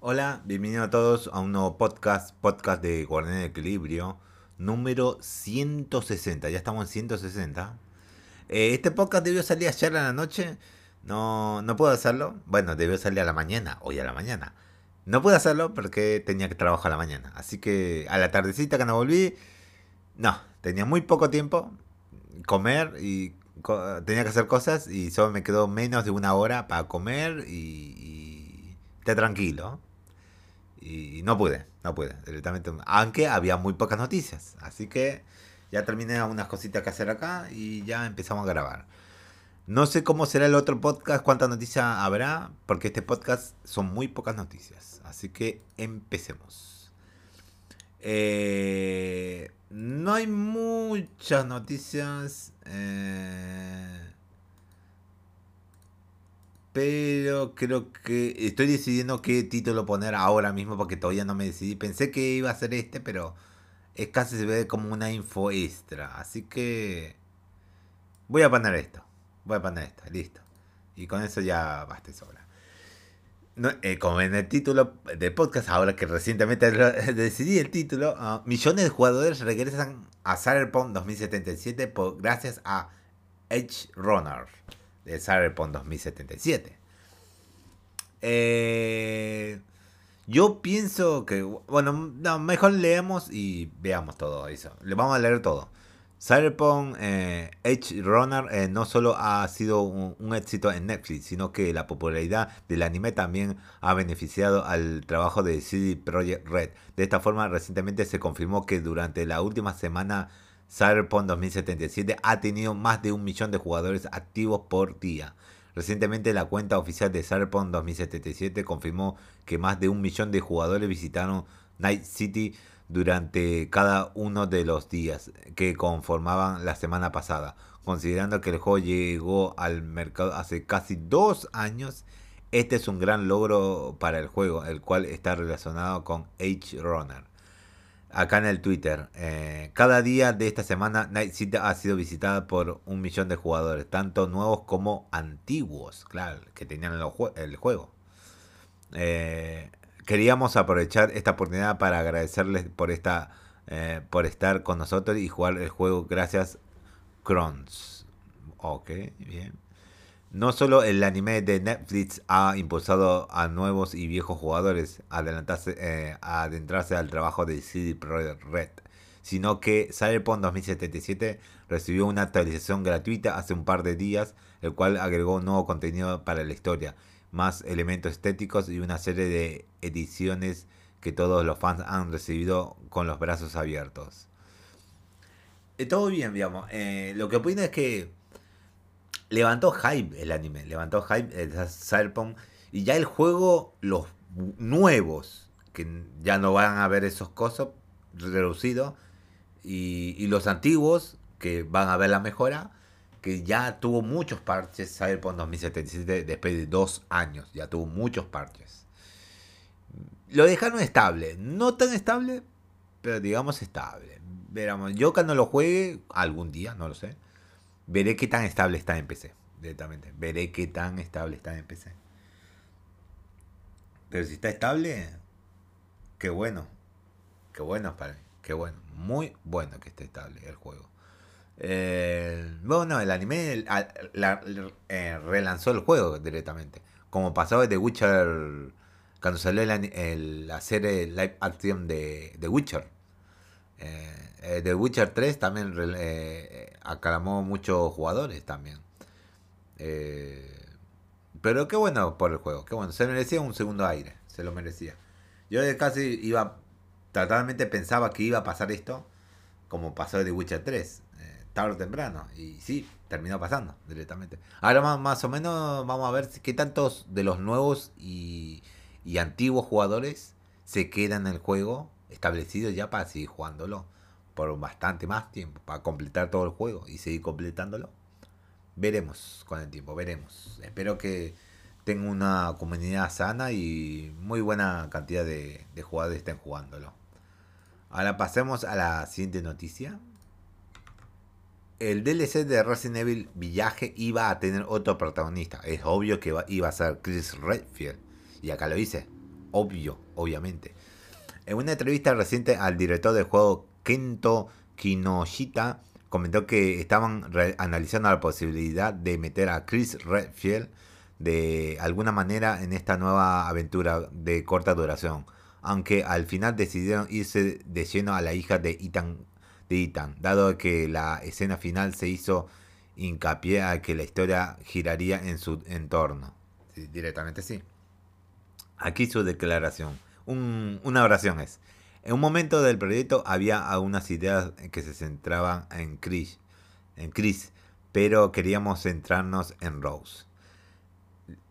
Hola, bienvenidos a todos a un nuevo podcast, podcast de Guardián de Equilibrio, número 160. Ya estamos en 160. Eh, este podcast debió salir ayer a la noche. No, no puedo hacerlo. Bueno, debió salir a la mañana, hoy a la mañana. No pude hacerlo porque tenía que trabajar a la mañana. Así que a la tardecita que no volví, no, tenía muy poco tiempo. Comer y tenía que hacer cosas y solo me quedó menos de una hora para comer y, y tranquilo. Y no pude, no pude, directamente. Aunque había muy pocas noticias. Así que ya terminé unas cositas que hacer acá y ya empezamos a grabar. No sé cómo será el otro podcast, cuántas noticias habrá, porque este podcast son muy pocas noticias. Así que empecemos. Eh, no hay muchas noticias. Eh, pero creo que estoy decidiendo qué título poner ahora mismo porque todavía no me decidí. Pensé que iba a ser este, pero es casi se ve como una info extra. Así que voy a poner esto. Voy a poner esto, listo. Y con eso ya basta sobra. Eh, como en el título del podcast, ahora que recientemente decidí el título, ah, millones de jugadores regresan a Cyberpunk 2077 por, gracias a Edge Runner de Cyberpunk 2077. Eh, yo pienso que, bueno, no, mejor leemos y veamos todo eso. Le vamos a leer todo. Cyberpunk eh, Edge Runner eh, no solo ha sido un, éxito en Netflix, sino que la popularidad del anime también ha beneficiado al trabajo de CD Projekt Red. De esta forma, recientemente se confirmó que durante la última semana Cyberpunk 2077 ha tenido más de un millón de jugadores activos por día. Recientemente la cuenta oficial de Cyberpunk 2077 confirmó que más de un millón de jugadores visitaron Night City durante cada uno de los días que conformaban la semana pasada. Considerando que el juego llegó al mercado hace casi dos años, este es un gran logro para el juego, el cual está relacionado con H Runner acá en el Twitter. Eh, cada día de esta semana Night City ha sido visitada por un millón de jugadores, tanto nuevos como antiguos, claro, que tenían el, juego. Eh, queríamos aprovechar esta oportunidad para agradecerles por esta eh, por estar con nosotros y jugar el juego gracias Crons. Ok, bien. No solo el anime de Netflix ha impulsado a nuevos y viejos jugadores a, adelantarse, eh, a adentrarse al trabajo de CD Red, sino que Cyberpunk 2077 recibió una actualización gratuita hace un par de días, el cual agregó nuevo contenido para la historia, más elementos estéticos y una serie de ediciones que todos los fans han recibido con los brazos abiertos. Eh, todo bien, digamos. Eh, lo que opino es que levantó hype el anime, levantó hype el Cyberpunk y ya el juego, los nuevos, que ya no van a ver esos cosas reducidos, y, los antiguos, que van a ver la mejora, que ya tuvo muchos parches, Cyberpunk 2077 después de dos años, ya tuvo muchos parches. Lo dejaron estable, no tan estable, pero digamos estable. Veramos, yo cuando lo juegue, algún día, no lo sé, Veré qué tan estable está en PC, directamente. Veré qué tan estable está en PC. Pero si está estable, qué bueno. Qué bueno para mí. Qué bueno. Muy bueno que esté estable el juego. bueno, el anime eh, relanzó el juego directamente. Como pasó de The Witcher. Cuando salió la serie live action de The Witcher. Eh, eh, The Witcher 3 también eh, aclamó muchos jugadores también. Eh, pero qué bueno por el juego, qué bueno. Se merecía un segundo aire, se lo merecía. Yo casi iba, totalmente pensaba que iba a pasar esto, como pasó The Witcher 3, tarde o temprano. Y sí, terminó pasando directamente. Ahora más, más o menos vamos a ver qué tantos de los nuevos y antiguos jugadores se quedan en el juego establecidos ya para seguir jugándolo por bastante más tiempo para completar todo el juego y seguir completándolo. Veremos con el tiempo, veremos. Espero que tenga una comunidad sana y muy buena cantidad de, jugadores estén jugándolo. Ahora pasemos a la siguiente noticia. El DLC de Resident Evil Village iba a tener otro protagonista. Es obvio que iba a ser Chris Redfield. Y acá lo hice. obvio, obviamente. En una entrevista reciente al director del juego Kento Kinoshita, comentó que estaban analizando la posibilidad de meter a Chris Redfield de alguna manera en esta nueva aventura de corta duración, aunque al final decidieron irse de lleno a la hija de Ethan, de dado que la escena final se hizo hincapié a que la historia giraría en su entorno. directamente sí. Aquí su declaración. Una oración es. En un momento del proyecto había algunas ideas que se centraban en Chris, en Chris, pero queríamos centrarnos en Rose.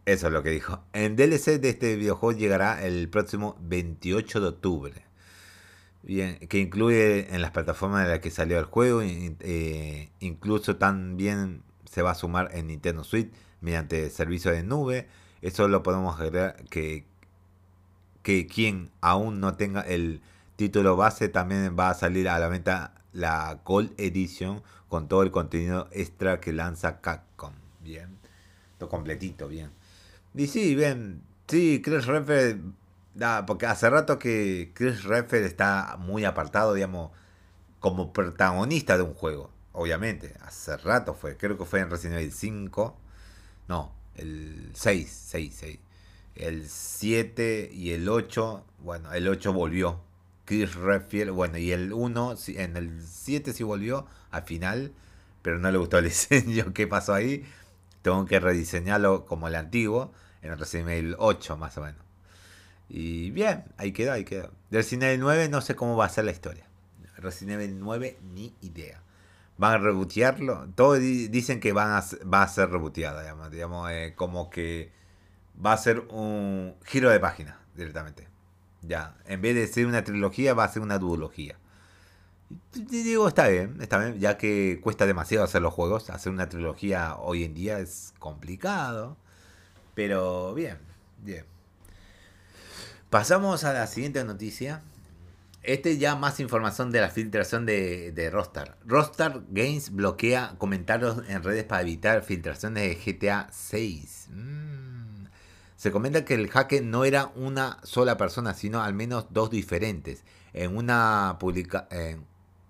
Eso es lo que dijo. El DLC de este videojuego llegará el próximo 28 de octubre. Bien, que incluye en las plataformas de las que salió el juego, eh, incluso también se va a sumar en Nintendo Switch mediante servicio de nube. Eso lo podemos agregar que, que quien aún no tenga el título base también va a salir a la venta la Gold Edition con todo el contenido extra que lanza Capcom. Bien, todo completito, bien. Y sí, bien, sí, Chris Redfield, porque hace rato que Chris Redfield está muy apartado, digamos, como protagonista de un juego, obviamente. Hace rato fue, creo que fue en Resident Evil 5, no, el 6, 6, 6. El 7 y el 8, bueno, el 8 volvió. Chris Redfield, bueno, y el 1, en el 7 sí volvió al final, pero no le gustó el diseño. ¿Qué pasó ahí? Tengo que rediseñarlo como el antiguo en Resident Evil 8 más o menos. Y bien, ahí quedó, ahí quedó. Del Resident Evil 9 no sé cómo va a ser la historia. Resident Evil 9 ni idea. ¿Van a rebotearlo? Todos dicen que va a ser reboteada, digamos, digamos eh, como que va a ser un giro de página directamente. Ya, en vez de ser una trilogía, va a ser una duología. Digo, está bien, está bien, ya que cuesta demasiado hacer los juegos. Hacer una trilogía hoy en día es complicado. Pero bien, bien. Pasamos a la siguiente noticia. Este ya más información de la filtración de, de Rockstar. Rockstar Games bloquea comentarios en redes para evitar filtraciones de GTA 6. Mm. Se comenta que el hacker no era una sola persona, sino al menos dos diferentes. En una publica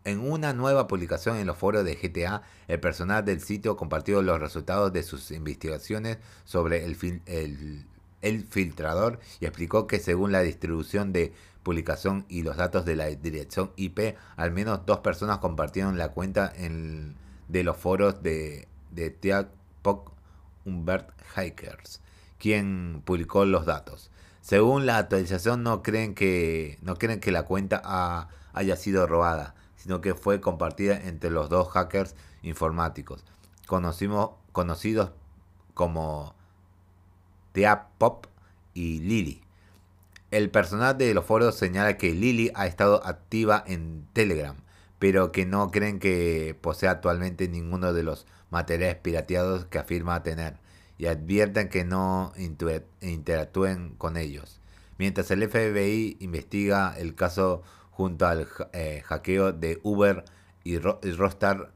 en una nueva publicación en los foros de GTA, el personal del sitio compartió los resultados de sus investigaciones sobre el, el, filtrador y explicó que según la distribución de publicación y los datos de la dirección IP, al menos dos personas compartieron la cuenta en, de los foros de, de Poc Humbert Hikers, quien publicó los datos. Según la actualización, no creen que, no creen que la cuenta haya sido robada sino que fue compartida entre los dos hackers informáticos, conocimos, conocidos como Teapop y Lily. El personal de los foros señala que Lily ha estado activa en Telegram, pero que no creen que posea actualmente ninguno de los materiales pirateados que afirma tener, y advierten que no interactúen con ellos. Mientras el FBI investiga el caso junto al eh, hackeo de Uber y, Rostar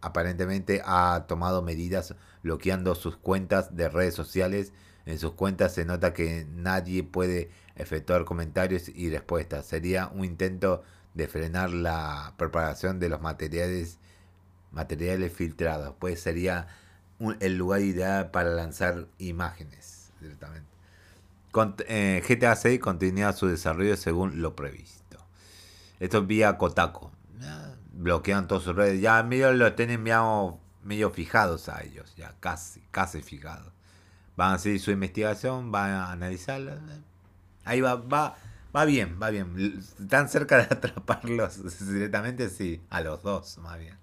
aparentemente ha tomado medidas bloqueando sus cuentas de redes sociales. En sus cuentas se nota que nadie puede efectuar comentarios y respuestas. Sería un intento de frenar la propagación de los materiales materiales filtrados. Pues sería el lugar ideal para lanzar imágenes directamente. Eh, GTA 6 continúa su desarrollo según lo previsto. Esto es vía Kotaku. Bloquean todas sus redes. Ya medio lo tienen medio, fijados a ellos. Ya casi, casi fijados. Van a hacer su investigación, van a analizarla. Ahí va, va, va bien, va bien. Están cerca de atraparlos directamente, sí. A los dos, más bien.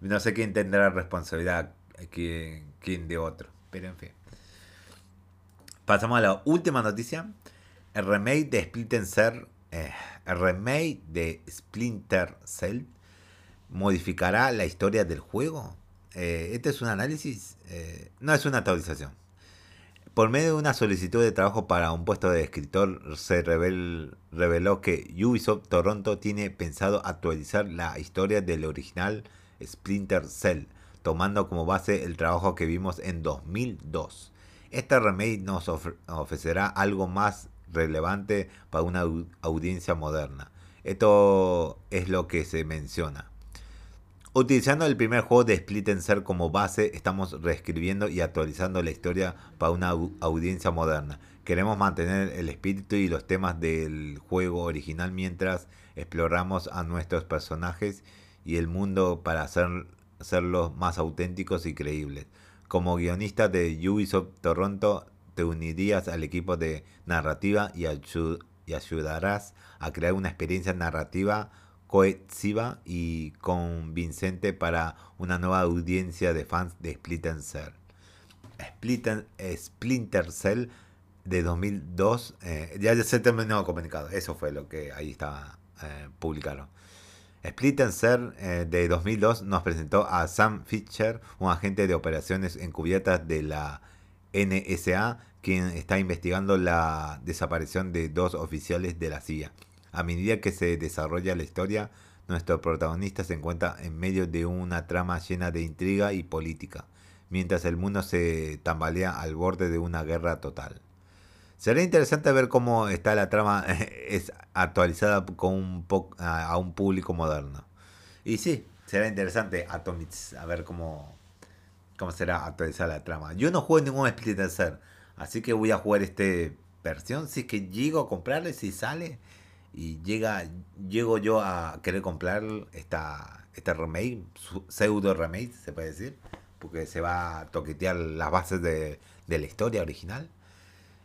No sé quién tendrá responsabilidad, quién de otro. Pero en fin. Pasamos a la última noticia. El remake de Split Cell eh, el remake de Splinter Cell modificará la historia del juego. Eh, este es un análisis, eh, no es una actualización. Por medio de una solicitud de trabajo para un puesto de escritor, se reveló que Ubisoft Toronto tiene pensado actualizar la historia del original Splinter Cell, tomando como base el trabajo que vimos en 2002. Este remake nos ofrecerá algo más relevante para una audiencia moderna. Esto es lo que se menciona. Utilizando el primer juego de Split Ser como base, estamos reescribiendo y actualizando la historia para una audiencia moderna. Queremos mantener el espíritu y los temas del juego original mientras exploramos a nuestros personajes y el mundo para hacerlos más auténticos y creíbles. Como guionista de Ubisoft Toronto, te unirías al equipo de narrativa y, ayudarás a crear una experiencia narrativa cohesiva y convincente para una nueva audiencia de fans de Splinter Cell. Splinter, Cell de 2002, eh, ya se terminó comunicado, eso fue lo que ahí estaba eh, publicado. Splinter Cell eh, de 2002 nos presentó a Sam Fisher, un agente de operaciones encubiertas de la NSA, quien está investigando la desaparición de dos oficiales de la CIA. A medida que se desarrolla la historia, nuestro protagonista se encuentra en medio de una trama llena de intriga y política, mientras el mundo se tambalea al borde de una guerra total. Será interesante ver cómo está la trama es actualizada con un a un público moderno. Y sí, será interesante Atomics, a ver cómo, cómo será actualizada la trama. Yo no juego ningún Splinter así que voy a jugar este versión. Si es que llego a comprarle, si sale, y llega llego yo a querer comprar esta este remake pseudo remake se puede decir porque se va a toquetear las bases de, de la historia original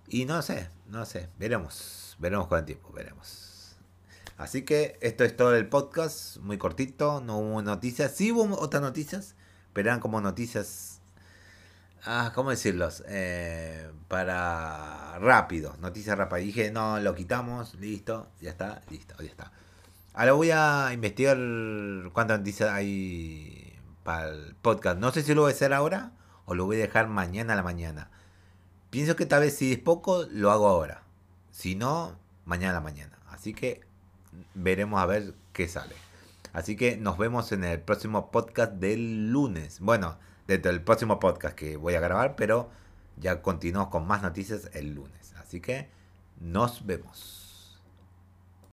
y no sé no sé veremos veremos con el tiempo veremos así que esto es todo el podcast muy cortito no hubo noticias sí hubo otras noticias pero eran como noticias ah, ¿cómo decirlos? Eh, para rápido, noticias rápidas. Dije, no, lo quitamos, listo, ya está, listo, ya está. Ahora voy a investigar cuántas noticias hay para el podcast. No sé si lo voy a hacer ahora o lo voy a dejar mañana a la mañana. Pienso que tal vez si es poco, lo hago ahora. Si no, mañana a la mañana. Así que veremos a ver qué sale. Así que nos vemos en el próximo podcast del lunes. Bueno, desde el próximo podcast que voy a grabar, pero ya continuamos con más noticias el lunes. Así que nos vemos.